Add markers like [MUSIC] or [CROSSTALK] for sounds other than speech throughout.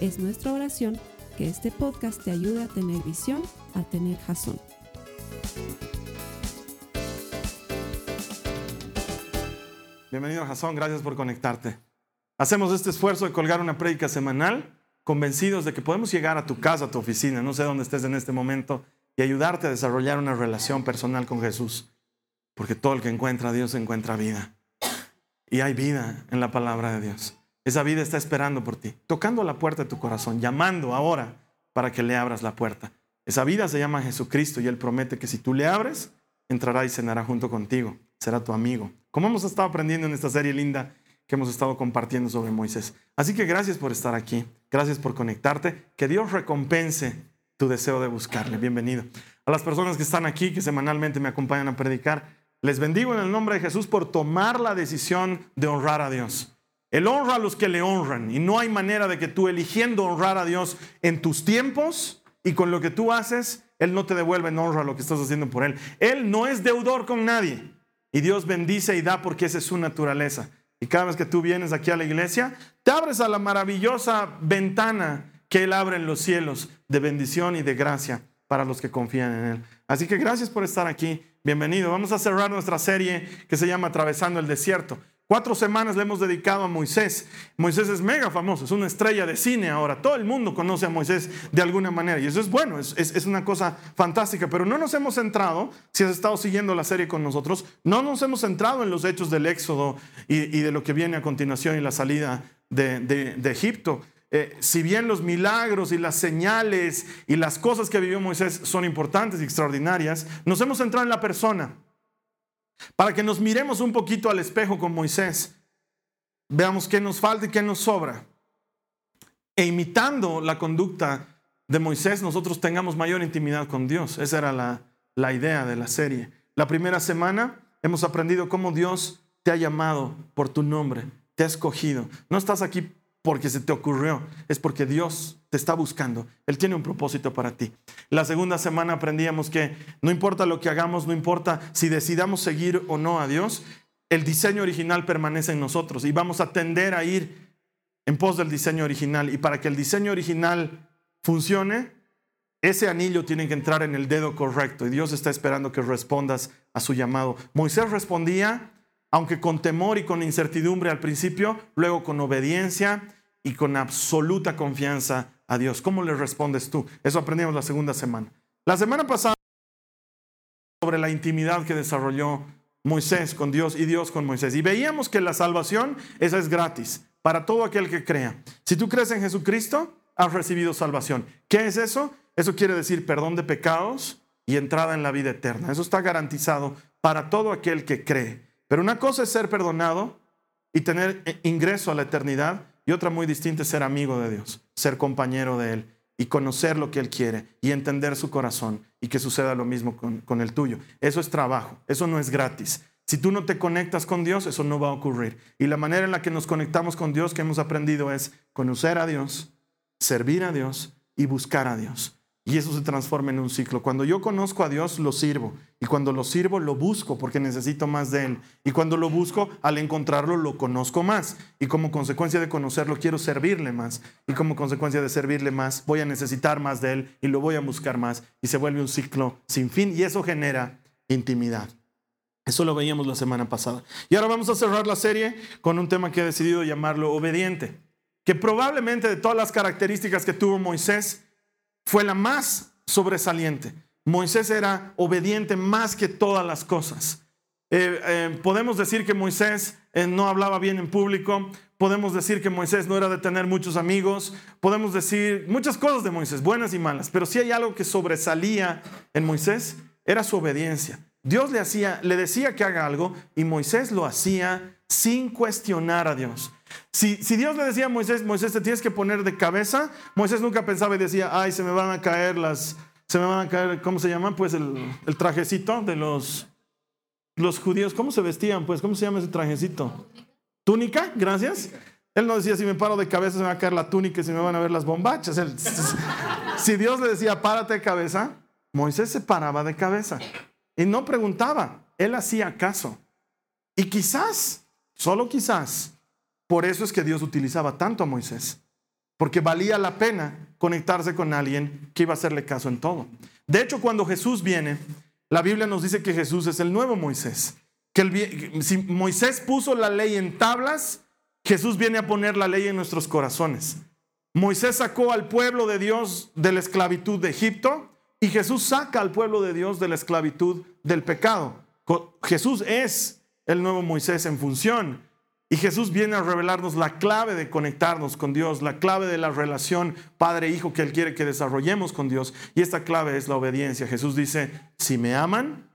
Es nuestra oración que este podcast te ayude a tener visión, a tener jazón. Bienvenido a Jazón, gracias por conectarte. Hacemos este esfuerzo de colgar una prédica semanal, convencidos de que podemos llegar a tu casa, a tu oficina, no sé dónde estés en este momento, y ayudarte a desarrollar una relación personal con Jesús. Porque todo el que encuentra a Dios encuentra vida. Y hay vida en la palabra de Dios. Esa vida está esperando por ti, tocando la puerta de tu corazón, llamando ahora para que le abras la puerta. Esa vida se llama Jesucristo y Él promete que si tú le abres, entrará y cenará junto contigo, será tu amigo. Como hemos estado aprendiendo en esta serie linda que hemos estado compartiendo sobre Moisés. Así que gracias por estar aquí, gracias por conectarte, que Dios recompense tu deseo de buscarle. Bienvenido. A las personas que están aquí, que semanalmente me acompañan a predicar, les bendigo en el nombre de Jesús por tomar la decisión de honrar a Dios. Él honra a los que le honran y no hay manera de que tú eligiendo honrar a Dios en tus tiempos y con lo que tú haces, Él no te devuelve en honra lo que estás haciendo por Él. Él no es deudor con nadie y Dios bendice y da porque esa es su naturaleza. Y cada vez que tú vienes aquí a la iglesia, te abres a la maravillosa ventana que Él abre en los cielos de bendición y de gracia para los que confían en Él. Así que gracias por estar aquí. Bienvenido. Vamos a cerrar nuestra serie que se llama Atravesando el Desierto. Cuatro semanas le hemos dedicado a Moisés. Moisés es mega famoso, es una estrella de cine ahora. Todo el mundo conoce a Moisés de alguna manera y eso es bueno, es, una cosa fantástica. Pero no nos hemos centrado, si has estado siguiendo la serie con nosotros, no nos hemos centrado en los hechos del Éxodo y, de lo que viene a continuación y la salida de, Egipto. Eh, si bien los milagros y las señales y las cosas que vivió Moisés son importantes y extraordinarias, nos hemos centrado en la persona para que nos miremos un poquito al espejo con Moisés, veamos qué nos falta y qué nos sobra. E imitando la conducta de Moisés, nosotros tengamos mayor intimidad con Dios. Esa era la, la idea de la serie. La primera semana hemos aprendido cómo Dios te ha llamado por tu nombre, te ha escogido. No estás aquí porque se te ocurrió, es porque Dios te está buscando. Él tiene un propósito para ti. La segunda semana aprendíamos que no importa lo que hagamos, no importa si decidamos seguir o no a Dios, el diseño original permanece en nosotros y vamos a tender a ir en pos del diseño original. Y para que el diseño original funcione, ese anillo tiene que entrar en el dedo correcto y Dios está esperando que respondas a su llamado. Moisés respondía, aunque con temor y con incertidumbre al principio, luego con obediencia y con absoluta confianza a Dios. ¿Cómo le respondes tú? Eso aprendimos la segunda semana. La semana pasada sobre la intimidad que desarrolló Moisés con Dios y Dios con Moisés. Y veíamos que la salvación, esa es gratis para todo aquel que crea. Si tú crees en Jesucristo, has recibido salvación. ¿Qué es eso? Eso quiere decir perdón de pecados y entrada en la vida eterna. Eso está garantizado para todo aquel que cree. Pero una cosa es ser perdonado y tener ingreso a la eternidad y otra muy distinta es ser amigo de Dios, ser compañero de Él y conocer lo que Él quiere y entender su corazón y que suceda lo mismo con, el tuyo. Eso es trabajo, eso no es gratis. Si tú no te conectas con Dios, eso no va a ocurrir. Y la manera en la que nos conectamos con Dios que hemos aprendido es conocer a Dios, servir a Dios y buscar a Dios. Y eso se transforma en un ciclo. Cuando yo conozco a Dios, lo sirvo. Y cuando lo sirvo, lo busco porque necesito más de Él. Y cuando lo busco, al encontrarlo, lo conozco más. Y como consecuencia de conocerlo, quiero servirle más. Y como consecuencia de servirle más, voy a necesitar más de Él y lo voy a buscar más. Y se vuelve un ciclo sin fin. Y eso genera intimidad. Eso lo veíamos la semana pasada. Y ahora vamos a cerrar la serie con un tema que he decidido llamarlo obediente. Que probablemente de todas las características que tuvo Moisés, fue la más sobresaliente. Moisés era obediente más que todas las cosas. Eh, eh, podemos decir que Moisés eh, no hablaba bien en público, podemos decir que Moisés no era de tener muchos amigos, podemos decir muchas cosas de Moisés, buenas y malas, pero si hay algo que sobresalía en Moisés, era su obediencia. Dios le hacía, le decía que haga algo y Moisés lo hacía sin cuestionar a Dios. Si, Dios le decía a Moisés, Moisés te tienes que poner de cabeza, Moisés nunca pensaba y decía, ay, se me van a caer las, se me van a caer, ¿cómo se llaman? Pues el, el trajecito de los, los judíos, ¿cómo se vestían? Pues, ¿cómo se llama ese trajecito? ¿Túnica? Gracias. Él no decía, si me paro de cabeza se me va a caer la túnica y se me van a ver las bombachas. [LAUGHS] si Dios le decía, párate de cabeza, Moisés se paraba de cabeza y no preguntaba, él hacía caso. Y quizás, solo quizás, por eso es que Dios utilizaba tanto a Moisés, porque valía la pena conectarse con alguien que iba a hacerle caso en todo. De hecho, cuando Jesús viene, la Biblia nos dice que Jesús es el nuevo Moisés. Que si Moisés puso la ley en tablas, Jesús viene a poner la ley en nuestros corazones. Moisés sacó al pueblo de Dios de la esclavitud de Egipto y Jesús saca al pueblo de Dios de la esclavitud del pecado. Jesús es el nuevo Moisés en función. Y Jesús viene a revelarnos la clave de conectarnos con Dios, la clave de la relación padre-hijo que Él quiere que desarrollemos con Dios. Y esta clave es la obediencia. Jesús dice, si me aman,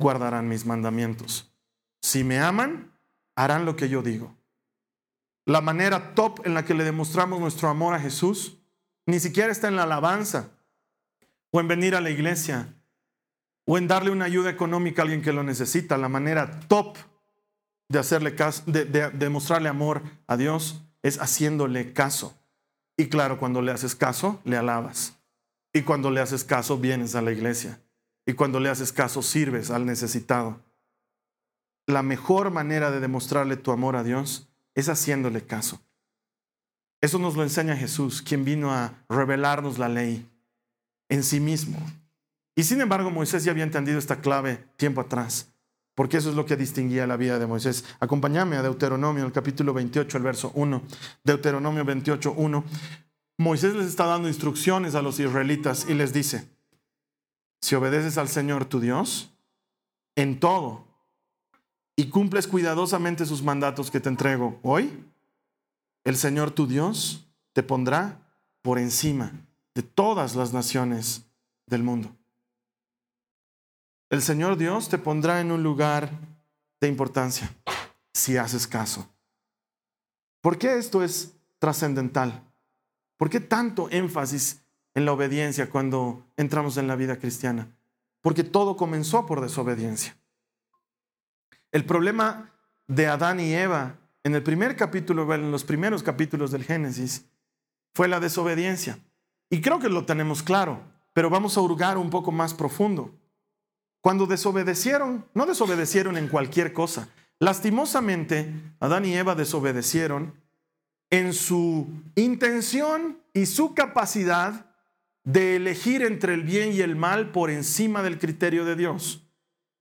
guardarán mis mandamientos. Si me aman, harán lo que yo digo. La manera top en la que le demostramos nuestro amor a Jesús ni siquiera está en la alabanza o en venir a la iglesia o en darle una ayuda económica a alguien que lo necesita. La manera top de hacerle caso, de, de, amor a Dios es haciéndole caso. Y claro, cuando le haces caso, le alabas. Y cuando le haces caso, vienes a la iglesia. Y cuando le haces caso, sirves al necesitado. La mejor manera de demostrarle tu amor a Dios es haciéndole caso. Eso nos lo enseña Jesús, quien vino a revelarnos la ley en sí mismo. Y sin embargo, Moisés ya había entendido esta clave tiempo atrás, porque eso es lo que distinguía la vida de Moisés. Acompáñame a Deuteronomio, el capítulo 28, el verso 1. Deuteronomio 28, 1. Moisés les está dando instrucciones a los israelitas y les dice, si obedeces al Señor tu Dios en todo y cumples cuidadosamente sus mandatos que te entrego hoy, el Señor tu Dios te pondrá por encima de todas las naciones del mundo. El Señor Dios te pondrá en un lugar de importancia si haces caso. ¿Por qué esto es trascendental? ¿Por qué tanto énfasis en la obediencia cuando entramos en la vida cristiana? Porque todo comenzó por desobediencia. El problema de Adán y Eva en el primer capítulo, en los primeros capítulos del Génesis, fue la desobediencia. Y creo que lo tenemos claro, pero vamos a hurgar un poco más profundo. Cuando desobedecieron, no desobedecieron en cualquier cosa. Lastimosamente, Adán y Eva desobedecieron en su intención y su capacidad de elegir entre el bien y el mal por encima del criterio de Dios.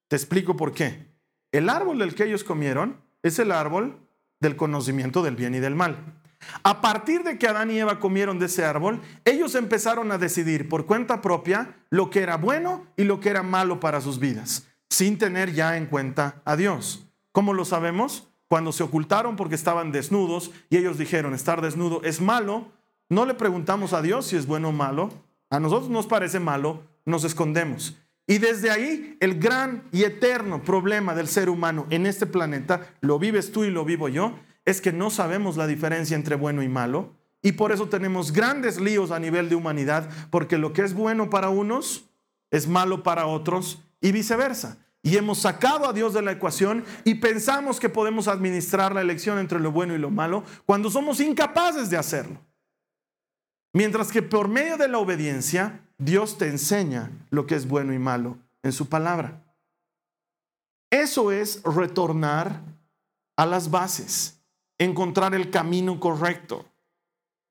Te explico por qué. El árbol del que ellos comieron es el árbol del conocimiento del bien y del mal. A partir de que Adán y Eva comieron de ese árbol, ellos empezaron a decidir por cuenta propia lo que era bueno y lo que era malo para sus vidas, sin tener ya en cuenta a Dios. ¿Cómo lo sabemos? Cuando se ocultaron porque estaban desnudos y ellos dijeron, estar desnudo es malo, no le preguntamos a Dios si es bueno o malo, a nosotros nos parece malo, nos escondemos. Y desde ahí el gran y eterno problema del ser humano en este planeta, lo vives tú y lo vivo yo, es que no sabemos la diferencia entre bueno y malo y por eso tenemos grandes líos a nivel de humanidad, porque lo que es bueno para unos es malo para otros y viceversa. Y hemos sacado a Dios de la ecuación y pensamos que podemos administrar la elección entre lo bueno y lo malo cuando somos incapaces de hacerlo. Mientras que por medio de la obediencia, Dios te enseña lo que es bueno y malo en su palabra. Eso es retornar a las bases encontrar el camino correcto.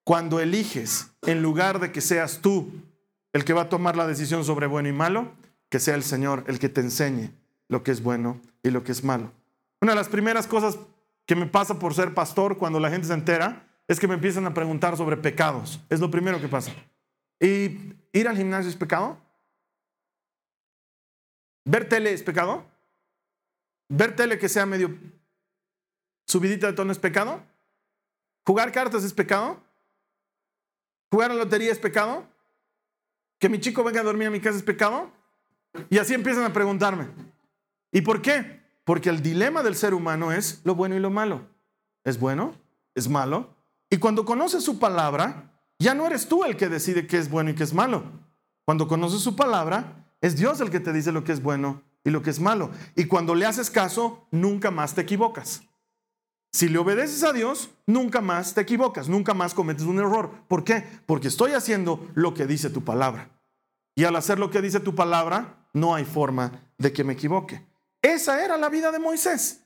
Cuando eliges, en lugar de que seas tú el que va a tomar la decisión sobre bueno y malo, que sea el Señor el que te enseñe lo que es bueno y lo que es malo. Una de las primeras cosas que me pasa por ser pastor cuando la gente se entera es que me empiezan a preguntar sobre pecados. Es lo primero que pasa. ¿Y ir al gimnasio es pecado? ¿Ver tele es pecado? ¿Ver tele que sea medio ¿Subidita de tono es pecado? ¿Jugar cartas es pecado? ¿Jugar a la lotería es pecado? ¿Que mi chico venga a dormir a mi casa es pecado? Y así empiezan a preguntarme. ¿Y por qué? Porque el dilema del ser humano es lo bueno y lo malo. es bueno, es malo. Y cuando conoces su palabra, ya no eres tú el que decide qué es bueno y qué es malo. Cuando conoces su palabra, es Dios el que te dice lo que es bueno y lo que es malo. Y cuando le haces caso, nunca más te equivocas. Si le obedeces a Dios, nunca más te equivocas, nunca más cometes un error. ¿Por qué? Porque estoy haciendo lo que dice tu palabra. Y al hacer lo que dice tu palabra, no hay forma de que me equivoque. Esa era la vida de Moisés.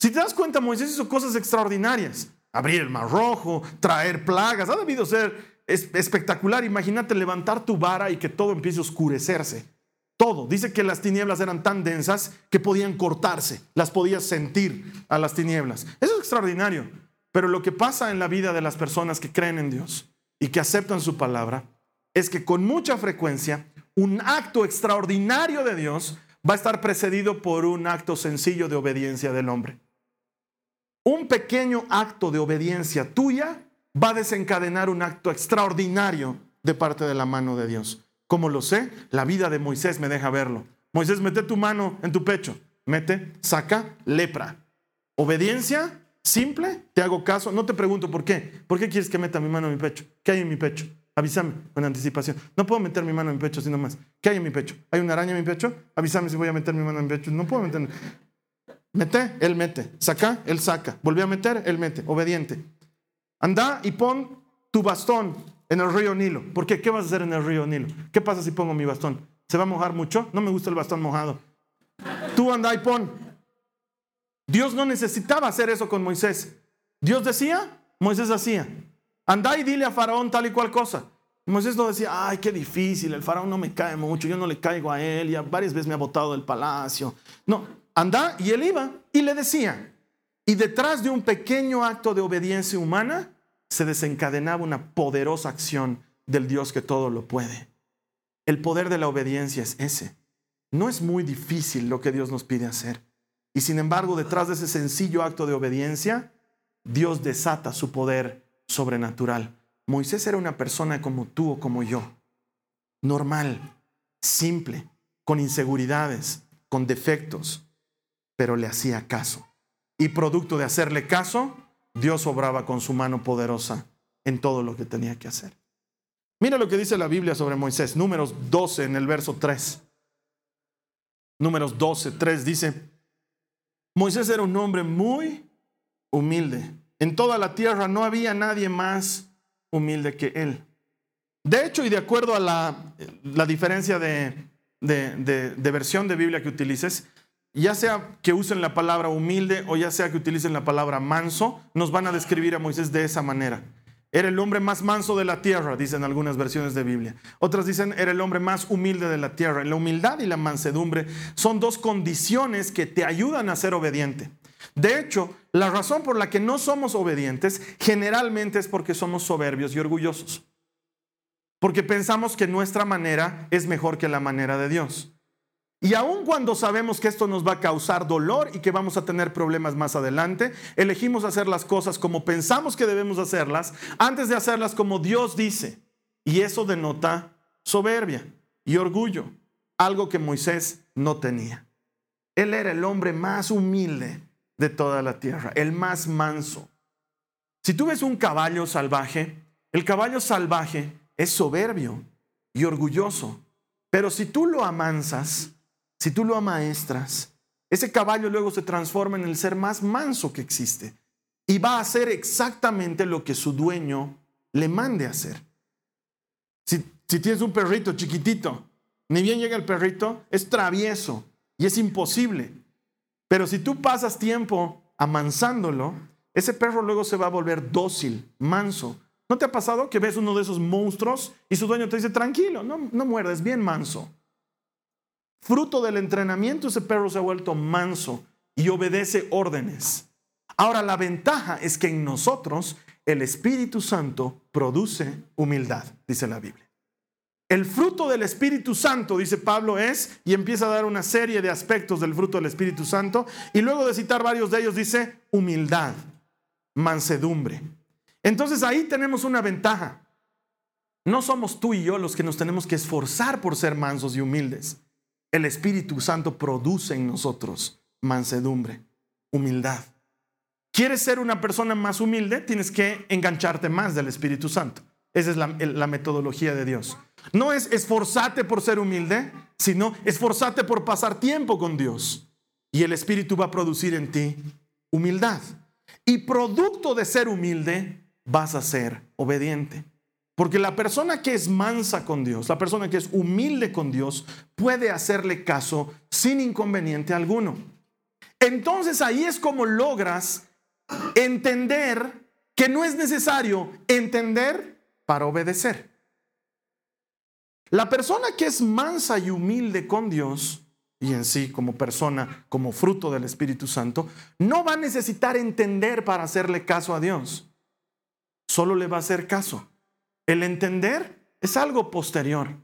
Si te das cuenta, Moisés hizo cosas extraordinarias. Abrir el mar rojo, traer plagas. Ha debido ser espectacular. Imagínate levantar tu vara y que todo empiece a oscurecerse. Todo. Dice que las tinieblas eran tan densas que podían cortarse, las podías sentir a las tinieblas. Eso es extraordinario. Pero lo que pasa en la vida de las personas que creen en Dios y que aceptan su palabra es que con mucha frecuencia un acto extraordinario de Dios va a estar precedido por un acto sencillo de obediencia del hombre. Un pequeño acto de obediencia tuya va a desencadenar un acto extraordinario de parte de la mano de Dios. ¿Cómo lo sé? La vida de Moisés me deja verlo. Moisés, mete tu mano en tu pecho. Mete, saca, lepra. Obediencia, simple, te hago caso. No te pregunto por qué. ¿Por qué quieres que meta mi mano en mi pecho? ¿Qué hay en mi pecho? Avísame con anticipación. No puedo meter mi mano en mi pecho sino más. ¿Qué hay en mi pecho? ¿Hay una araña en mi pecho? Avísame si voy a meter mi mano en mi pecho. No puedo meter. Mete, él mete. Saca, él saca. Volvió a meter, él mete. Obediente. Anda y pon tu bastón en el río Nilo. ¿Por qué? ¿Qué vas a hacer en el río Nilo? ¿Qué pasa si pongo mi bastón? ¿Se va a mojar mucho? No me gusta el bastón mojado. Tú anda y pon. Dios no necesitaba hacer eso con Moisés. Dios decía, Moisés hacía. Anda y dile a Faraón tal y cual cosa. Moisés no decía, ay, qué difícil, el faraón no me cae mucho, yo no le caigo a él, ya varias veces me ha botado del palacio. No, anda y él iba y le decía. Y detrás de un pequeño acto de obediencia humana, se desencadenaba una poderosa acción del Dios que todo lo puede. El poder de la obediencia es ese. No es muy difícil lo que Dios nos pide hacer. Y sin embargo, detrás de ese sencillo acto de obediencia, Dios desata su poder sobrenatural. Moisés era una persona como tú o como yo, normal, simple, con inseguridades, con defectos, pero le hacía caso. Y producto de hacerle caso, Dios obraba con su mano poderosa en todo lo que tenía que hacer. Mira lo que dice la Biblia sobre Moisés, números 12 en el verso 3. Números 12, 3 dice, Moisés era un hombre muy humilde. En toda la tierra no había nadie más humilde que él. De hecho, y de acuerdo a la, diferencia de, de versión de Biblia que utilices, ya sea que usen la palabra humilde o ya sea que utilicen la palabra manso, nos van a describir a Moisés de esa manera. Era el hombre más manso de la tierra, dicen algunas versiones de Biblia. Otras dicen, era el hombre más humilde de la tierra. La humildad y la mansedumbre son dos condiciones que te ayudan a ser obediente. De hecho, la razón por la que no somos obedientes generalmente es porque somos soberbios y orgullosos. Porque pensamos que nuestra manera es mejor que la manera de Dios. Y aun cuando sabemos que esto nos va a causar dolor y que vamos a tener problemas más adelante, elegimos hacer las cosas como pensamos que debemos hacerlas antes de hacerlas como Dios dice. Y eso denota soberbia y orgullo, algo que Moisés no tenía. Él era el hombre más humilde de toda la tierra, el más manso. Si tú ves un caballo salvaje, el caballo salvaje es soberbio y orgulloso, pero si tú lo amansas, si tú lo amaestras, ese caballo luego se transforma en el ser más manso que existe y va a hacer exactamente lo que su dueño le mande hacer. Si, tienes un perrito chiquitito, ni bien llega el perrito, es travieso y es imposible. Pero si tú pasas tiempo amansándolo, ese perro luego se va a volver dócil, manso. ¿No te ha pasado que ves uno de esos monstruos y su dueño te dice, tranquilo, no muerdes, bien manso? Fruto del entrenamiento, ese perro se ha vuelto manso y obedece órdenes. Ahora, la ventaja es que en nosotros el Espíritu Santo produce humildad, dice la Biblia. El fruto del Espíritu Santo, dice Pablo, es, y empieza a dar una serie de aspectos del fruto del Espíritu Santo, y luego de citar varios de ellos dice humildad, mansedumbre. Entonces ahí tenemos una ventaja. No somos tú y yo los que nos tenemos que esforzar por ser mansos y humildes. El Espíritu Santo produce en nosotros mansedumbre, humildad. ¿Quieres ser una persona más humilde? Tienes que engancharte más del Espíritu Santo. Esa es la, metodología de Dios. No es esforzarte por ser humilde, sino esforzarte por pasar tiempo con Dios. Y el Espíritu va a producir en ti humildad. Y producto de ser humilde, vas a ser obediente. Porque la persona que es mansa con Dios, la persona que es humilde con Dios, puede hacerle caso sin inconveniente alguno. Entonces ahí es como logras entender que no es necesario entender para obedecer. La persona que es mansa y humilde con Dios, y en sí como persona, como fruto del Espíritu Santo, no va a necesitar entender para hacerle caso a Dios. Solo le va a hacer caso. El entender es algo posterior.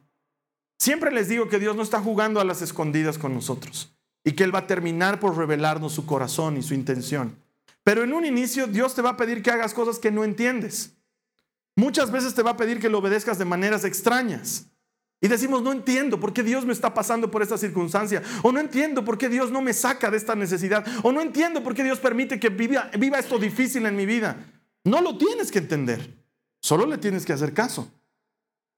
Siempre les digo que Dios no está jugando a las escondidas con nosotros y que Él va a terminar por revelarnos su corazón y su intención. Pero en un inicio Dios te va a pedir que hagas cosas que no entiendes. Muchas veces te va a pedir que lo obedezcas de maneras extrañas. Y decimos, no entiendo por qué Dios me está pasando por esta circunstancia. O no entiendo por qué Dios no me saca de esta necesidad. O no entiendo por qué Dios permite que viva, viva esto difícil en mi vida. No lo tienes que entender. Solo le tienes que hacer caso.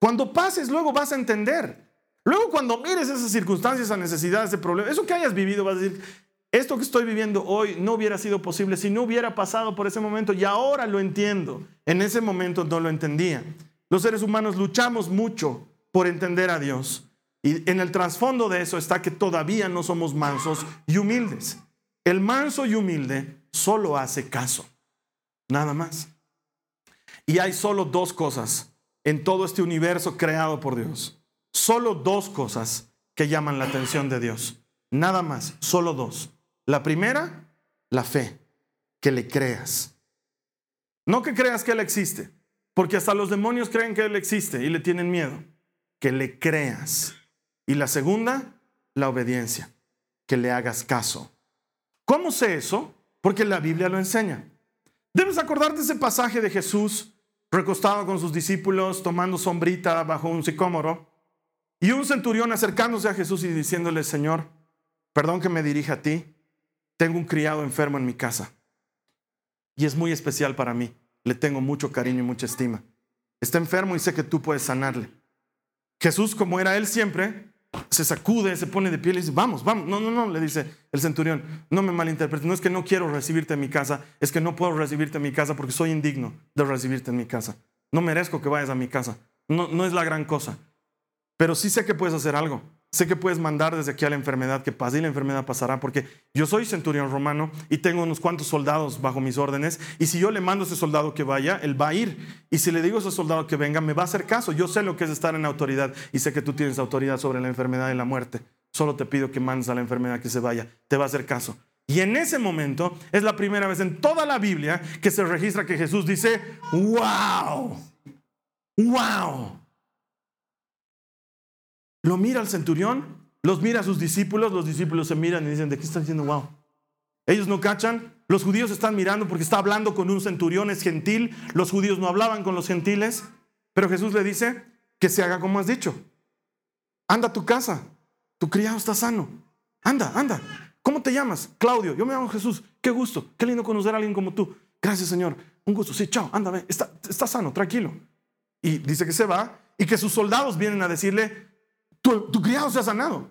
Cuando pases, luego vas a entender. Luego cuando mires esas circunstancias, esa necesidad, ese problema, eso que hayas vivido, vas a decir, esto que estoy viviendo hoy no hubiera sido posible si no hubiera pasado por ese momento y ahora lo entiendo. En ese momento no lo entendía. Los seres humanos luchamos mucho por entender a Dios. Y en el trasfondo de eso está que todavía no somos mansos y humildes. El manso y humilde solo hace caso. Nada más. Y hay solo dos cosas en todo este universo creado por Dios. Solo dos cosas que llaman la atención de Dios. Nada más, solo dos. La primera, la fe, que le creas. No que creas que Él existe, porque hasta los demonios creen que Él existe y le tienen miedo. Que le creas. Y la segunda, la obediencia, que le hagas caso. ¿Cómo sé eso? Porque la Biblia lo enseña. Debes acordarte de ese pasaje de Jesús recostado con sus discípulos, tomando sombrita bajo un sicómoro, y un centurión acercándose a Jesús y diciéndole, Señor, perdón que me dirija a ti, tengo un criado enfermo en mi casa y es muy especial para mí. Le tengo mucho cariño y mucha estima. Está enfermo y sé que tú puedes sanarle. Jesús, como era él siempre, se sacude, se pone de pie y le dice, vamos, vamos. No, no, no, le dice el centurión, no me malinterpretes, no es que no quiero recibirte en mi casa, es que no puedo recibirte en mi casa porque soy indigno de recibirte en mi casa. No merezco que vayas a mi casa. No, no es la gran cosa. Pero sí sé que puedes hacer algo. Sé que puedes mandar desde aquí a la enfermedad que pase y la enfermedad pasará porque yo soy centurión romano y tengo unos cuantos soldados bajo mis órdenes y si yo le mando a ese soldado que vaya, él va a ir. Y si le digo a ese soldado que venga, me va a hacer caso. Yo sé lo que es estar en autoridad y sé que tú tienes autoridad sobre la enfermedad y la muerte. Solo te pido que mandes a la enfermedad que se vaya. Te va a hacer caso. Y en ese momento es la primera vez en toda la Biblia que se registra que Jesús dice, wow, wow. Lo mira el centurión, los mira a sus discípulos, los discípulos se miran y dicen, ¿de qué están diciendo wow? Ellos no cachan, los judíos están mirando porque está hablando con un centurión, es gentil, los judíos no hablaban con los gentiles, pero Jesús le dice que se haga como has dicho. Anda a tu casa, tu criado está sano. Anda, anda. ¿Cómo te llamas? Claudio. Yo me llamo Jesús. Qué gusto. Qué lindo conocer a alguien como tú. Gracias, Señor. Un gusto. Sí, chao. Anda, ve. Está, está sano, tranquilo. Y dice que se va y que sus soldados vienen a decirle, tu, criado se ha sanado.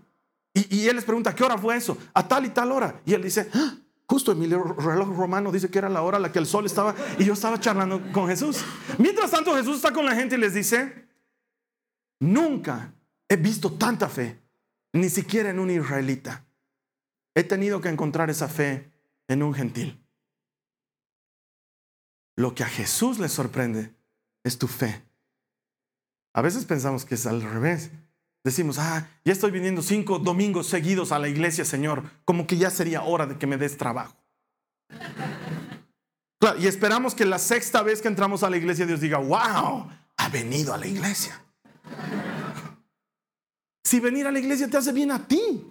Y, él les pregunta, ¿qué hora fue eso? A tal y tal hora. Y él dice, ah, justo en mi reloj romano dice que era la hora a la que el sol estaba y yo estaba charlando con Jesús. Mientras tanto Jesús está con la gente y les dice, nunca he visto tanta fe, ni siquiera en un israelita. He tenido que encontrar esa fe en un gentil. Lo que a Jesús le sorprende es tu fe. A veces pensamos que es al revés. Decimos, ah, ya estoy viniendo cinco domingos seguidos a la iglesia, Señor, como que ya sería hora de que me des trabajo. y esperamos que la sexta vez que entramos a la iglesia Dios diga, wow, ha venido a la iglesia. Si venir a la iglesia te hace bien a ti,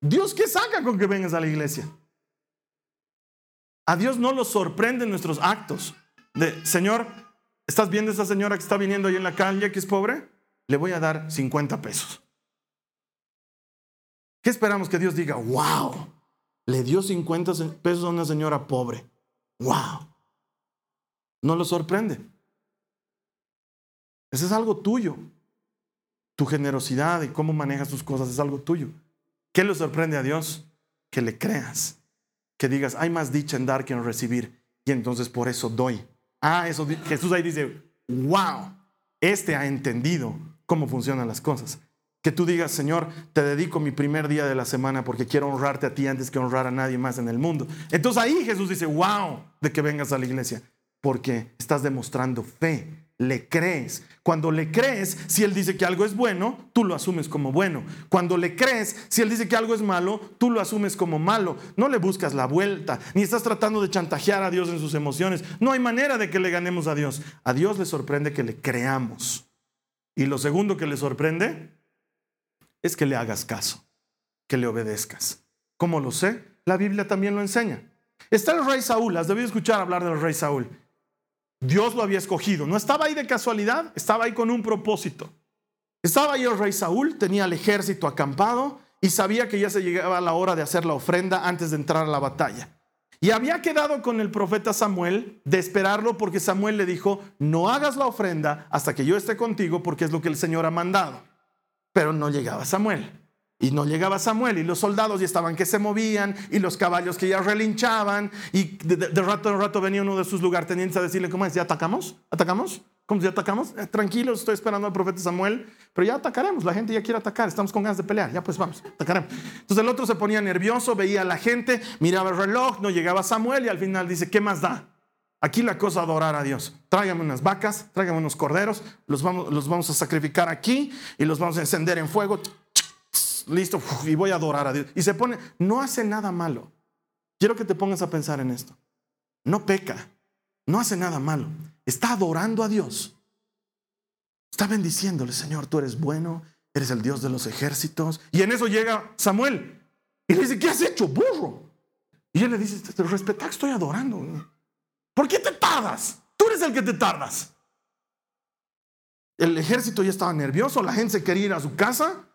Dios qué saca con que vengas a la iglesia. A Dios no lo sorprenden nuestros actos. De, Señor, ¿estás viendo a esa señora que está viniendo ahí en la calle que es pobre? Le voy a dar 50 pesos. ¿Qué esperamos que Dios diga? ¡Wow! Le dio 50 pesos a una señora pobre. ¡Wow! No lo sorprende. Ese es algo tuyo. Tu generosidad y cómo manejas tus cosas es algo tuyo. ¿Qué le sorprende a Dios? Que le creas. Que digas, hay más dicha en dar que en recibir. Y entonces por eso doy. Ah, eso Jesús ahí dice, wow, este ha entendido cómo funcionan las cosas. Que tú digas, Señor, te dedico mi primer día de la semana porque quiero honrarte a ti antes que honrar a nadie más en el mundo. Entonces ahí Jesús dice, wow, de que vengas a la iglesia, porque estás demostrando fe le crees. Cuando le crees, si Él dice que algo es bueno, tú lo asumes como bueno. Cuando le crees, si Él dice que algo es malo, tú lo asumes como malo. No le buscas la vuelta, ni estás tratando de chantajear a Dios en sus emociones. No hay manera de que le ganemos a Dios. A Dios le sorprende que le creamos. Y lo segundo que le sorprende es que le hagas caso, que le obedezcas. ¿Cómo lo sé? La Biblia también lo enseña. Está el rey Saúl, has debido escuchar hablar del rey Saúl. Dios lo había escogido. No estaba ahí de casualidad, estaba ahí con un propósito. Estaba ahí el rey Saúl, tenía el ejército acampado y sabía que ya se llegaba la hora de hacer la ofrenda antes de entrar a la batalla. Y había quedado con el profeta Samuel de esperarlo porque Samuel le dijo, no hagas la ofrenda hasta que yo esté contigo porque es lo que el Señor ha mandado. Pero no llegaba Samuel. Y no llegaba Samuel y los soldados ya estaban que se movían y los caballos que ya relinchaban y de, rato en rato venía uno de sus lugartenientes a decirle, ¿cómo es? ¿Ya atacamos? ¿Atacamos? ¿Cómo ya atacamos? Eh, tranquilos, estoy esperando al profeta Samuel, pero ya atacaremos, la gente ya quiere atacar, estamos con ganas de pelear, ya pues vamos, atacaremos. Entonces el otro se ponía nervioso, veía a la gente, miraba el reloj, no llegaba Samuel y al final dice, ¿qué más da? Aquí la cosa adorar a Dios. Tráigame unas vacas, tráigame unos corderos, los vamos, los vamos a sacrificar aquí y los vamos a encender en fuego listo, y voy a adorar a Dios. Y se pone, no hace nada malo. Quiero que te pongas a pensar en esto. No peca, no hace nada malo. Está adorando a Dios. Está bendiciéndole, Señor, tú eres bueno, eres el Dios de los ejércitos. Y en eso llega Samuel y le dice, ¿qué has hecho, burro? Y él le dice, te respeta, estoy adorando. ¿Por qué te tardas? Tú eres el que te tardas. El ejército ya estaba nervioso, la gente se quería ir a su casa.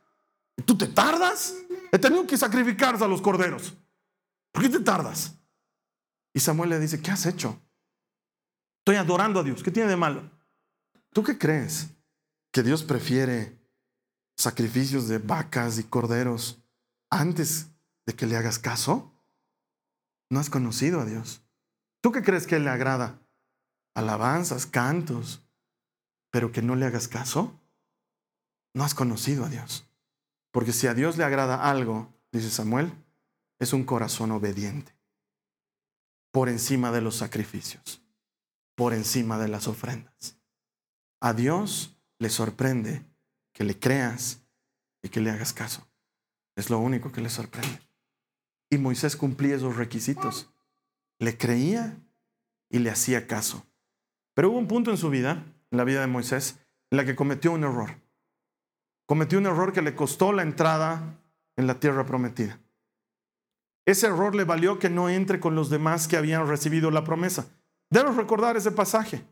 ¿Tú te tardas? He tenido que sacrificar a los corderos. ¿Por qué te tardas? Y Samuel le dice, ¿qué has hecho? Estoy adorando a Dios. ¿Qué tiene de malo? ¿Tú qué crees? ¿Que Dios prefiere sacrificios de vacas y corderos antes de que le hagas caso? No has conocido a Dios. ¿Tú qué crees que le agrada? Alabanzas, cantos, pero que no le hagas caso. No has conocido a Dios. Porque si a Dios le agrada algo, dice Samuel, es un corazón obediente. Por encima de los sacrificios, por encima de las ofrendas. A Dios le sorprende que le creas y que le hagas caso. Es lo único que le sorprende. Y Moisés cumplía esos requisitos. Le creía y le hacía caso. Pero hubo un punto en su vida, en la vida de Moisés, en la que cometió un error cometió un error que le costó la entrada en la tierra prometida. Ese error le valió que no entre con los demás que habían recibido la promesa. Debes recordar ese pasaje.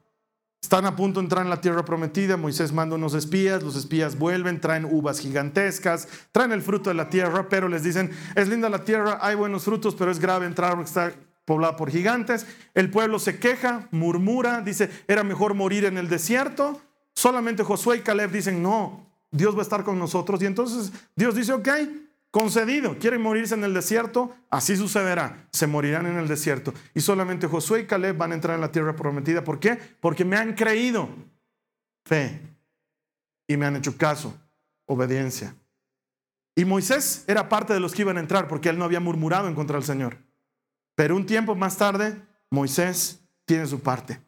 Están a punto de entrar en la tierra prometida, Moisés manda unos espías, los espías vuelven, traen uvas gigantescas, traen el fruto de la tierra, pero les dicen, es linda la tierra, hay buenos frutos, pero es grave entrar porque está poblada por gigantes. El pueblo se queja, murmura, dice, era mejor morir en el desierto. Solamente Josué y Caleb dicen, no, Dios va a estar con nosotros. Y entonces Dios dice, ok, concedido, quieren morirse en el desierto, así sucederá, se morirán en el desierto. Y solamente Josué y Caleb van a entrar en la tierra prometida. ¿Por qué? Porque me han creído fe y me han hecho caso, obediencia. Y Moisés era parte de los que iban a entrar porque él no había murmurado en contra del Señor. Pero un tiempo más tarde, Moisés tiene su parte.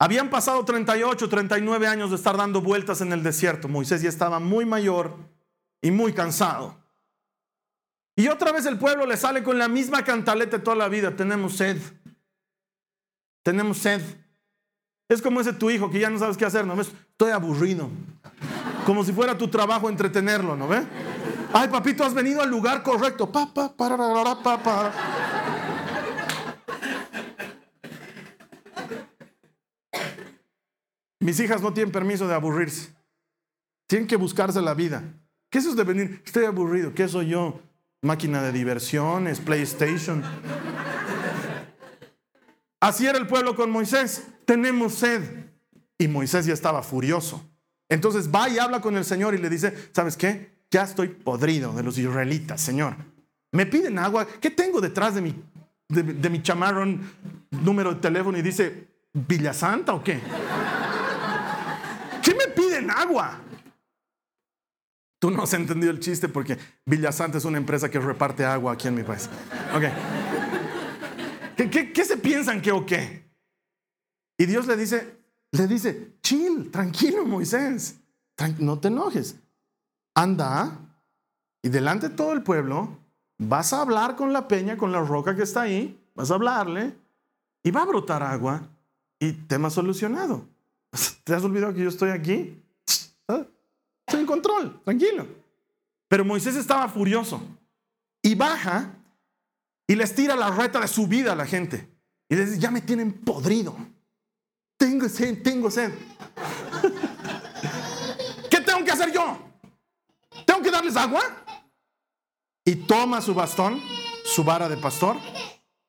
Habían pasado 38, 39 años de estar dando vueltas en el desierto. Moisés ya estaba muy mayor y muy cansado. Y otra vez el pueblo le sale con la misma cantaleta toda la vida. Tenemos sed. Tenemos sed. Es como ese tu hijo que ya no sabes qué hacer, ¿no ves? Estoy aburrido. Como si fuera tu trabajo entretenerlo, ¿no ves? Ay, papito, has venido al lugar correcto. Pa, pa, para, para. Mis hijas no tienen permiso de aburrirse. Tienen que buscarse la vida. ¿Qué es eso de venir? Estoy aburrido. ¿Qué soy yo? Máquina de diversiones, PlayStation. Así era el pueblo con Moisés. Tenemos sed. Y Moisés ya estaba furioso. Entonces va y habla con el Señor y le dice, ¿sabes qué? Ya estoy podrido de los israelitas, Señor. Me piden agua. ¿Qué tengo detrás de mi, de, mi chamarrón número de teléfono y dice, Villa Santa o qué? ¿Qué me piden agua? Tú no has entendido el chiste porque Villa Santa es una empresa que reparte agua aquí en mi país. Ok. ¿Qué, se piensan que o qué? Y Dios le dice, le dice, chill, tranquilo Moisés, no te enojes. Anda y delante de todo el pueblo vas a hablar con la peña, con la roca que está ahí, vas a hablarle y va a brotar agua y tema solucionado. [LAUGHS] ¿Te has olvidado que yo estoy aquí? Estoy en control, tranquilo. Pero Moisés estaba furioso y baja y les tira la reta de su vida a la gente. Y les dice, ya me tienen podrido. Tengo sed, tengo sed. [LAUGHS] ¿Qué tengo que hacer yo? ¿Tengo que darles agua? Y toma su bastón, su vara de pastor,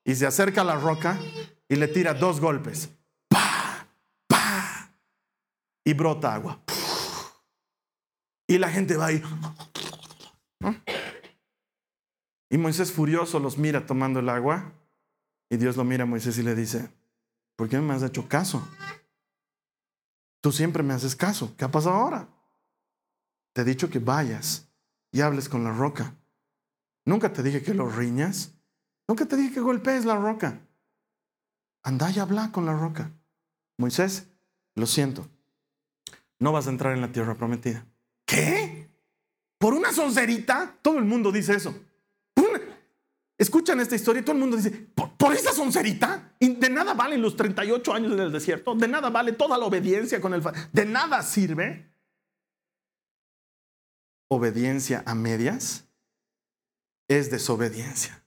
y se acerca a la roca y le tira dos golpes. ¡Pa! ¡Pa! Y brota agua. Y la gente va ahí. Y Moisés furioso los mira tomando el agua. Y Dios lo mira a Moisés y le dice, ¿por qué no me has hecho caso? Tú siempre me haces caso. ¿Qué ha pasado ahora? Te he dicho que vayas y hables con la roca. Nunca te dije que lo riñas. Nunca te dije que golpees la roca. Anda y habla con la roca. Moisés, lo siento. No vas a entrar en la tierra prometida. ¿Qué? ¿Por una soncerita? Todo el mundo dice eso. Escuchan esta historia y todo el mundo dice, ¿por, esa soncerita? de nada valen los 38 años en el desierto, de nada vale toda la obediencia con el... De nada sirve obediencia a medias es desobediencia.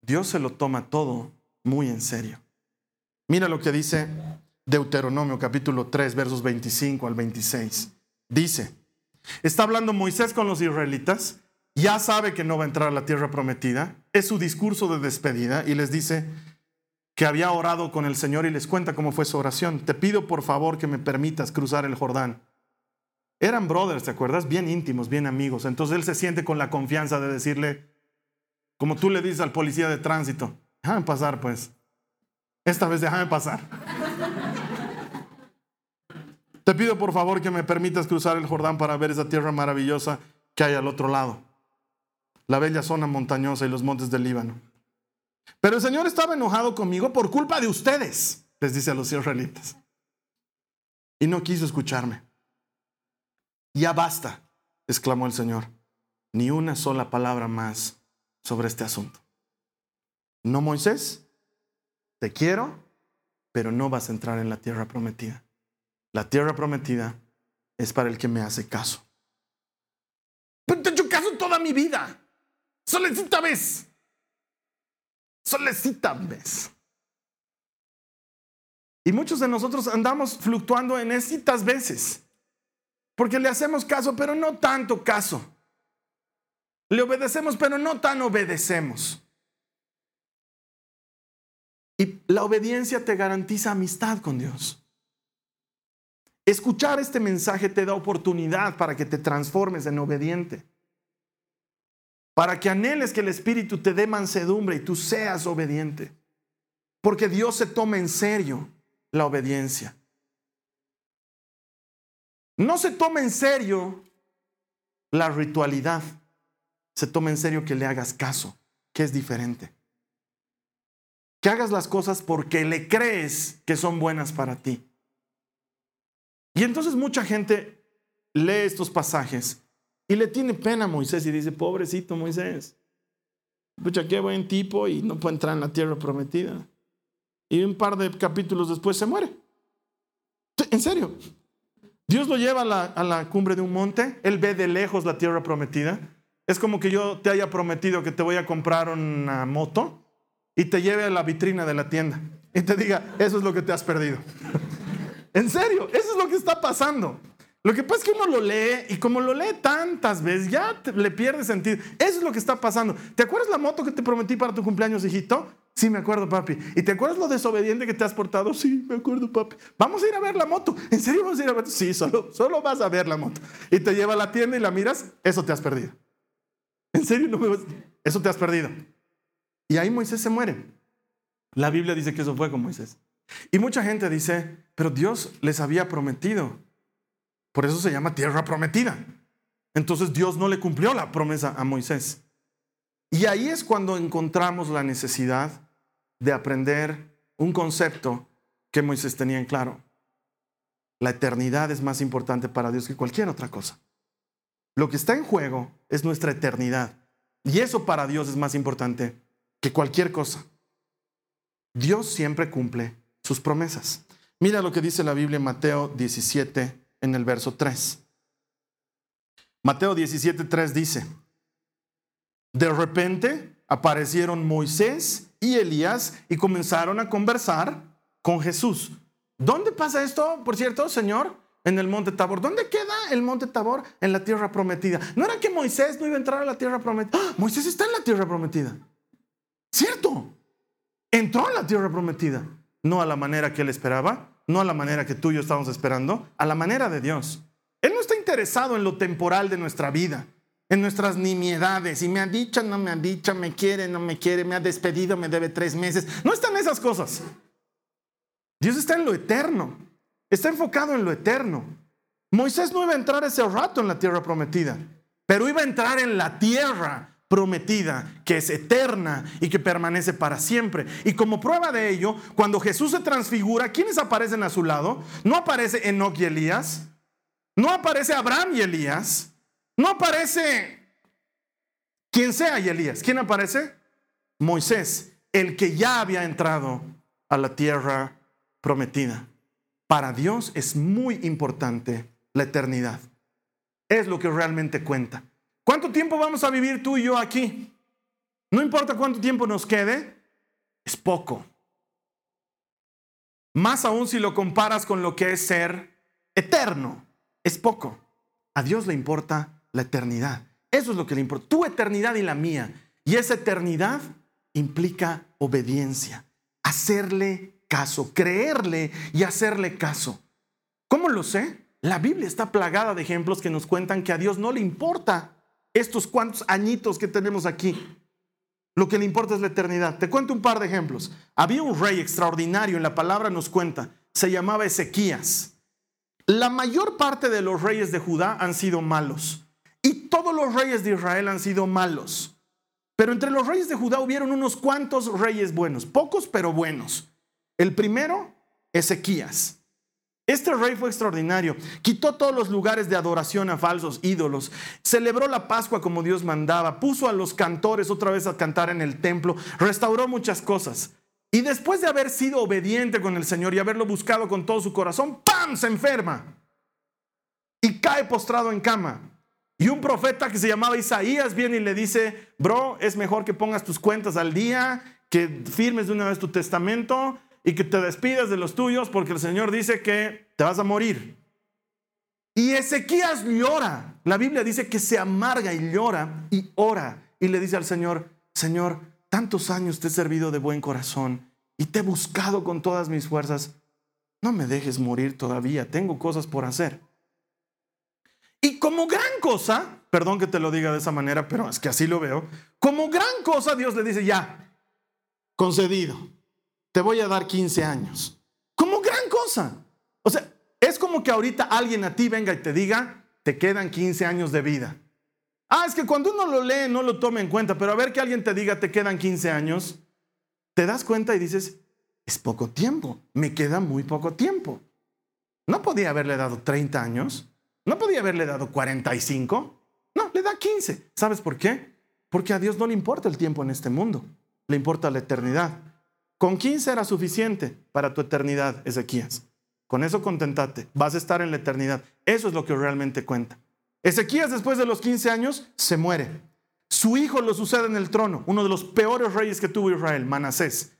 Dios se lo toma todo muy en serio. Mira lo que dice Deuteronomio capítulo 3 versos 25 al 26. Dice, Está hablando Moisés con los israelitas, ya sabe que no va a entrar a la tierra prometida, es su discurso de despedida y les dice que había orado con el Señor y les cuenta cómo fue su oración. Te pido por favor que me permitas cruzar el Jordán. Eran brothers, ¿te acuerdas? Bien íntimos, bien amigos. Entonces él se siente con la confianza de decirle, como tú le dices al policía de tránsito, déjame pasar pues. Esta vez déjame pasar. Te pido por favor que me permitas cruzar el Jordán para ver esa tierra maravillosa que hay al otro lado. La bella zona montañosa y los montes del Líbano. Pero el Señor estaba enojado conmigo por culpa de ustedes, les dice a los israelitas. Y no quiso escucharme. Ya basta, exclamó el Señor. Ni una sola palabra más sobre este asunto. No, Moisés, te quiero, pero no vas a entrar en la tierra prometida. La tierra prometida es para el que me hace caso. Pero te he hecho caso toda mi vida. Solecita vez. Y muchos de nosotros andamos fluctuando en estas veces. Porque le hacemos caso, pero no tanto caso. Le obedecemos, pero no tan obedecemos. Y la obediencia te garantiza amistad con Dios. Escuchar este mensaje te da oportunidad para que te transformes en obediente. Para que anheles que el Espíritu te dé mansedumbre y tú seas obediente. Porque Dios se toma en serio la obediencia. No se toma en serio la ritualidad. Se toma en serio que le hagas caso, que es diferente. Que hagas las cosas porque le crees que son buenas para ti. Y entonces mucha gente lee estos pasajes y le tiene pena a Moisés y dice, pobrecito Moisés, pucha, qué buen tipo y no puede entrar en la tierra prometida. Y un par de capítulos después se muere. En serio. Dios lo lleva a la, a la cumbre de un monte, él ve de lejos la tierra prometida. Es como que yo te haya prometido que te voy a comprar una moto y te lleve a la vitrina de la tienda y te diga, eso es lo que te has perdido. En serio, eso es lo que está pasando. Lo que pasa es que uno lo lee y como lo lee tantas veces, ya le pierde sentido. Eso es lo que está pasando. ¿Te acuerdas la moto que te prometí para tu cumpleaños, hijito? Sí, me acuerdo, papi. ¿Y te acuerdas lo desobediente que te has portado? Sí, me acuerdo, papi. Vamos a ir a ver la moto. ¿En serio vamos a ir a ver? Sí, solo, solo vas a ver la moto. Y te lleva a la tienda y la miras, eso te has perdido. ¿En serio no me vas? Eso te has perdido. Y ahí Moisés se muere. La Biblia dice que eso fue con Moisés. Y mucha gente dice, pero Dios les había prometido. Por eso se llama tierra prometida. Entonces Dios no le cumplió la promesa a Moisés. Y ahí es cuando encontramos la necesidad de aprender un concepto que Moisés tenía en claro. La eternidad es más importante para Dios que cualquier otra cosa. Lo que está en juego es nuestra eternidad. Y eso para Dios es más importante que cualquier cosa. Dios siempre cumple sus promesas. Mira lo que dice la Biblia en Mateo 17 en el verso 3. Mateo 17, 3 dice, de repente aparecieron Moisés y Elías y comenzaron a conversar con Jesús. ¿Dónde pasa esto, por cierto, Señor? En el monte Tabor. ¿Dónde queda el monte Tabor? En la tierra prometida. ¿No era que Moisés no iba a entrar a la tierra prometida? ¡Ah! Moisés está en la tierra prometida. ¿Cierto? Entró en la tierra prometida. No a la manera que él esperaba, no a la manera que tú y yo estábamos esperando, a la manera de Dios. Él no está interesado en lo temporal de nuestra vida en nuestras nimiedades. Y me ha dicho, no me ha dicho, me quiere, no me quiere, me ha despedido, me debe tres meses. No están esas cosas. Dios está en lo eterno. Está enfocado en lo eterno. Moisés no iba a entrar ese rato en la tierra prometida, pero iba a entrar en la tierra prometida, que es eterna y que permanece para siempre. Y como prueba de ello, cuando Jesús se transfigura, ¿quiénes aparecen a su lado? No aparece Enoch y Elías, no aparece Abraham y Elías, no aparece quien sea y Elías. ¿Quién aparece? Moisés, el que ya había entrado a la tierra prometida. Para Dios es muy importante la eternidad. Es lo que realmente cuenta. ¿Cuánto tiempo vamos a vivir tú y yo aquí? No importa cuánto tiempo nos quede, es poco. Más aún si lo comparas con lo que es ser eterno, es poco. A Dios le importa la eternidad. Eso es lo que le importa. Tu eternidad y la mía. Y esa eternidad implica obediencia, hacerle caso, creerle y hacerle caso. ¿Cómo lo sé? La Biblia está plagada de ejemplos que nos cuentan que a Dios no le importa estos cuantos añitos que tenemos aquí. Lo que le importa es la eternidad. Te cuento un par de ejemplos. Había un rey extraordinario, en la palabra nos cuenta, se llamaba Ezequías. La mayor parte de los reyes de Judá han sido malos. Y todos los reyes de Israel han sido malos. Pero entre los reyes de Judá hubieron unos cuantos reyes buenos, pocos pero buenos. El primero, Ezequías. Este rey fue extraordinario. Quitó todos los lugares de adoración a falsos ídolos. Celebró la Pascua como Dios mandaba. Puso a los cantores otra vez a cantar en el templo. Restauró muchas cosas. Y después de haber sido obediente con el Señor y haberlo buscado con todo su corazón, ¡pam! se enferma. Y cae postrado en cama. Y un profeta que se llamaba Isaías viene y le dice, bro, es mejor que pongas tus cuentas al día, que firmes de una vez tu testamento y que te despidas de los tuyos porque el Señor dice que te vas a morir. Y Ezequías llora. La Biblia dice que se amarga y llora y ora y le dice al Señor, Señor, tantos años te he servido de buen corazón y te he buscado con todas mis fuerzas. No me dejes morir todavía, tengo cosas por hacer. Y como gran cosa, perdón que te lo diga de esa manera, pero es que así lo veo, como gran cosa Dios le dice, ya, concedido, te voy a dar 15 años. Como gran cosa. O sea, es como que ahorita alguien a ti venga y te diga, te quedan 15 años de vida. Ah, es que cuando uno lo lee no lo toma en cuenta, pero a ver que alguien te diga, te quedan 15 años, te das cuenta y dices, es poco tiempo, me queda muy poco tiempo. No podía haberle dado 30 años. ¿No podía haberle dado 45? No, le da 15. ¿Sabes por qué? Porque a Dios no le importa el tiempo en este mundo, le importa la eternidad. Con 15 era suficiente para tu eternidad, Ezequías. Con eso contentate, vas a estar en la eternidad. Eso es lo que realmente cuenta. Ezequías después de los 15 años se muere. Su hijo lo sucede en el trono, uno de los peores reyes que tuvo Israel, Manasés.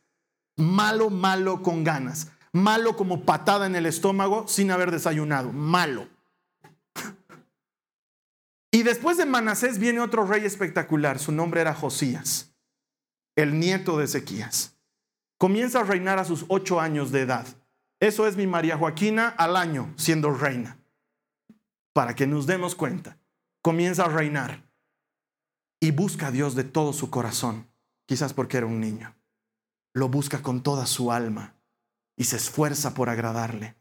Malo, malo con ganas. Malo como patada en el estómago sin haber desayunado. Malo. Y después de Manasés viene otro rey espectacular, su nombre era Josías, el nieto de Ezequías. Comienza a reinar a sus ocho años de edad. Eso es mi María Joaquina al año siendo reina. Para que nos demos cuenta, comienza a reinar y busca a Dios de todo su corazón, quizás porque era un niño. Lo busca con toda su alma y se esfuerza por agradarle.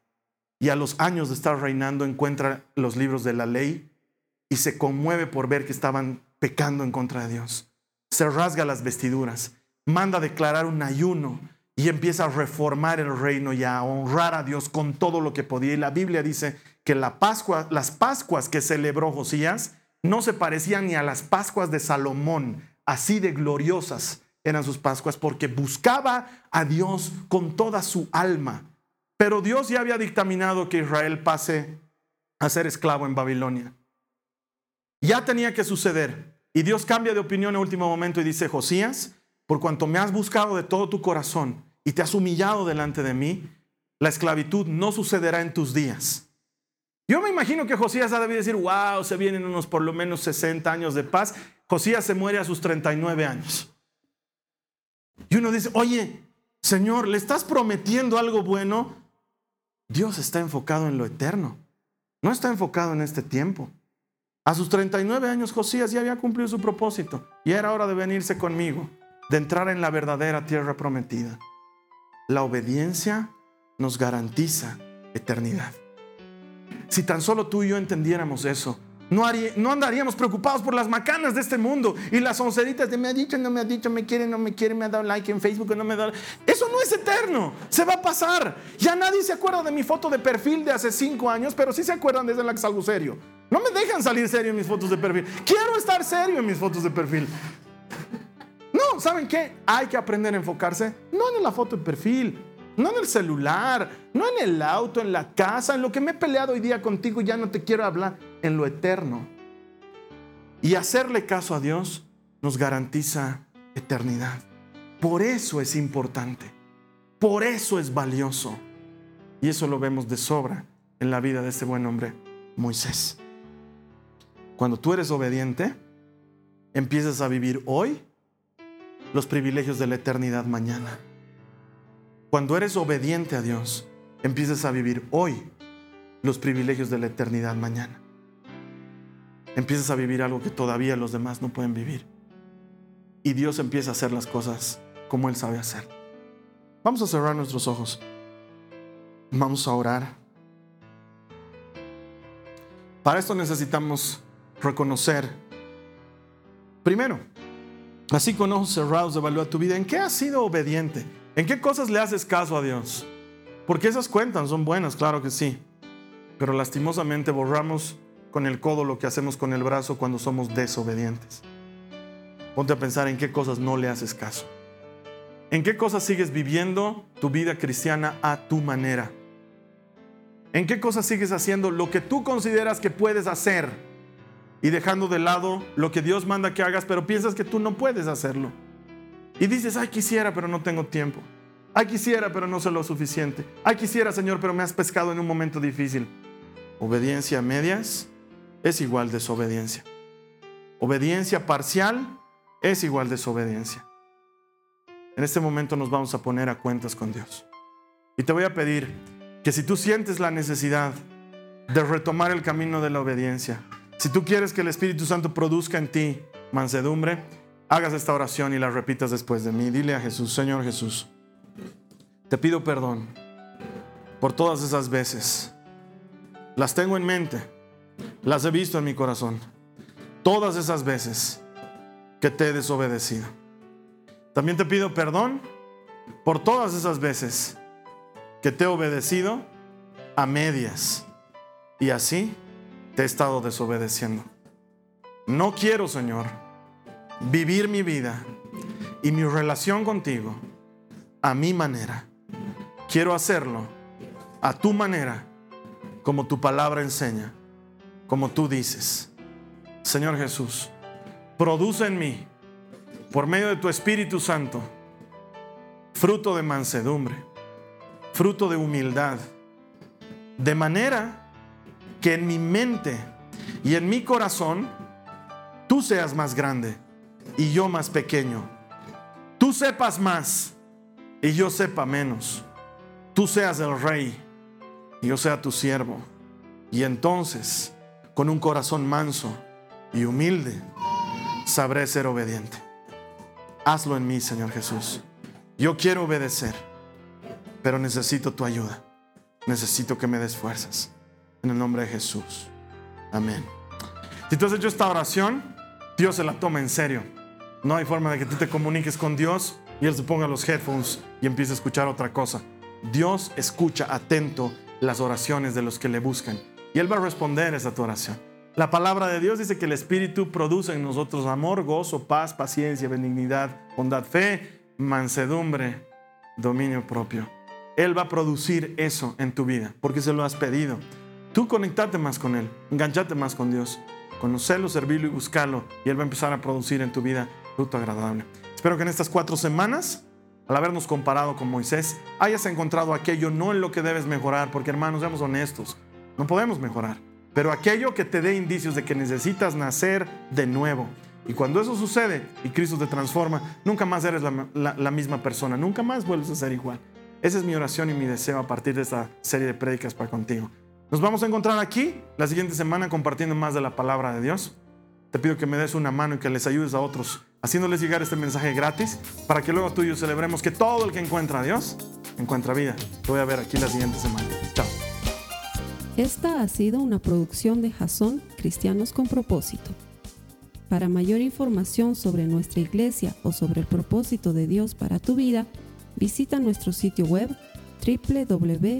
Y a los años de estar reinando encuentra los libros de la ley y se conmueve por ver que estaban pecando en contra de Dios. Se rasga las vestiduras, manda declarar un ayuno y empieza a reformar el reino y a honrar a Dios con todo lo que podía. Y la Biblia dice que las Pascuas que celebró Josías no se parecían ni a las Pascuas de Salomón, así de gloriosas eran sus Pascuas, porque buscaba a Dios con toda su alma. Pero Dios ya había dictaminado que Israel pase a ser esclavo en Babilonia. Ya tenía que suceder. Y Dios cambia de opinión en último momento y dice, Josías, por cuanto me has buscado de todo tu corazón y te has humillado delante de mí, la esclavitud no sucederá en tus días. Yo me imagino que Josías ha debido decir, wow, se vienen unos por lo menos 60 años de paz. Josías se muere a sus 39 años. Y uno dice, oye, Señor, ¿le estás prometiendo algo bueno? Dios está enfocado en lo eterno, no está enfocado en este tiempo. A sus 39 años Josías ya había cumplido su propósito y era hora de venirse conmigo, de entrar en la verdadera tierra prometida. La obediencia nos garantiza eternidad. Si tan solo tú y yo entendiéramos eso, no, no, andaríamos preocupados por las macanas de este mundo y las onceritas de me ha dicho, no me ha dicho, me quiere, no me quiere, me ha dado like en Facebook, no me ha. Eso no es eterno, se va a pasar. Ya nadie se acuerda de mi foto de perfil de hace cinco años, pero sí se acuerdan desde la que salgo serio. No me dejan salir serio en mis fotos de perfil. Quiero estar serio en mis fotos de perfil. ¿Saben qué? Hay que aprender a enfocarse no en la foto de perfil, no en el celular, no en el auto, en la casa, en lo que me he peleado hoy día contigo, ya no te quiero hablar, en lo eterno. Y hacerle caso a Dios nos garantiza eternidad. Por eso es importante, por eso es valioso. Y eso lo vemos de sobra en la vida de este buen hombre, Moisés. Cuando tú eres obediente, empiezas a vivir hoy los privilegios de la eternidad mañana. Cuando eres obediente a Dios, empiezas a vivir hoy los privilegios de la eternidad mañana. Empiezas a vivir algo que todavía los demás no pueden vivir. Y Dios empieza a hacer las cosas como Él sabe hacer. Vamos a cerrar nuestros ojos. Vamos a orar. Para esto necesitamos reconocer, primero, así con ojos cerrados, evalúa tu vida. ¿En qué has sido obediente? ¿En qué cosas le haces caso a Dios? Porque esas cuentan, son buenas, claro que sí. Pero lastimosamente borramos con el codo lo que hacemos con el brazo cuando somos desobedientes. Ponte a pensar en qué cosas no le haces caso. ¿En qué cosas sigues viviendo tu vida cristiana a tu manera? ¿En qué cosas sigues haciendo lo que tú consideras que puedes hacer y dejando de lado lo que Dios manda que hagas, pero piensas que tú no puedes hacerlo? Y dices, ay, quisiera, pero no tengo tiempo. Ay, quisiera, pero no sé lo suficiente. Ay, quisiera, Señor, pero me has pescado en un momento difícil. Obediencia a medias es igual desobediencia. Obediencia parcial es igual desobediencia. En este momento nos vamos a poner a cuentas con Dios. Y te voy a pedir que si tú sientes la necesidad de retomar el camino de la obediencia, si tú quieres que el Espíritu Santo produzca en ti mansedumbre, hagas esta oración y la repitas después de mí. Dile a Jesús, Señor Jesús, te pido perdón por todas esas veces. Las tengo en mente, las he visto en mi corazón. Todas esas veces que te he desobedecido. También te pido perdón por todas esas veces que te he obedecido a medias y así te he estado desobedeciendo. No quiero, Señor, vivir mi vida y mi relación contigo a mi manera. Quiero hacerlo a tu manera, como tu palabra enseña, como tú dices. Señor Jesús, produce en mí, por medio de tu Espíritu Santo, fruto de mansedumbre, fruto de humildad, de manera que en mi mente y en mi corazón tú seas más grande y yo más pequeño. Tú sepas más y yo sepa menos. Tú seas el rey y yo sea tu siervo. Y entonces, con un corazón manso y humilde, sabré ser obediente. Hazlo en mí, Señor Jesús. Yo quiero obedecer, pero necesito tu ayuda. Necesito que me des fuerzas. En el nombre de Jesús. Amén. Si tú has hecho esta oración, Dios se la toma en serio. No hay forma de que tú te comuniques con Dios y Él se ponga los headphones y empiece a escuchar otra cosa. Dios escucha atento las oraciones de los que le buscan y Él va a responder esa tu oración. La palabra de Dios dice que el Espíritu produce en nosotros amor, gozo, paz, paciencia, benignidad, bondad, fe, mansedumbre, dominio propio. Él va a producir eso en tu vida porque se lo has pedido. Tú conectate más con Él, enganchate más con Dios, conocerlo, servirlo y buscarlo y Él va a empezar a producir en tu vida fruto agradable. Espero que en estas cuatro semanas, al habernos comparado con Moisés, hayas encontrado aquello no en lo que debes mejorar, porque hermanos, seamos honestos, no podemos mejorar, pero aquello que te dé indicios de que necesitas nacer de nuevo. Y cuando eso sucede y Cristo te transforma, nunca más eres la, la misma persona, nunca más vuelves a ser igual. Esa es mi oración y mi deseo a partir de esta serie de prédicas para contigo. Nos vamos a encontrar aquí la siguiente semana compartiendo más de la palabra de Dios. Te pido que me des una mano y que les ayudes a otros haciéndoles llegar este mensaje gratis para que luego tú y yo celebremos que todo el que encuentra a Dios encuentra vida. Te voy a ver aquí la siguiente semana. Chao. Esta ha sido una producción de Jason Cristianos con Propósito. Para mayor información sobre nuestra iglesia o sobre el propósito de Dios para tu vida, visita nuestro sitio web www.jason.info.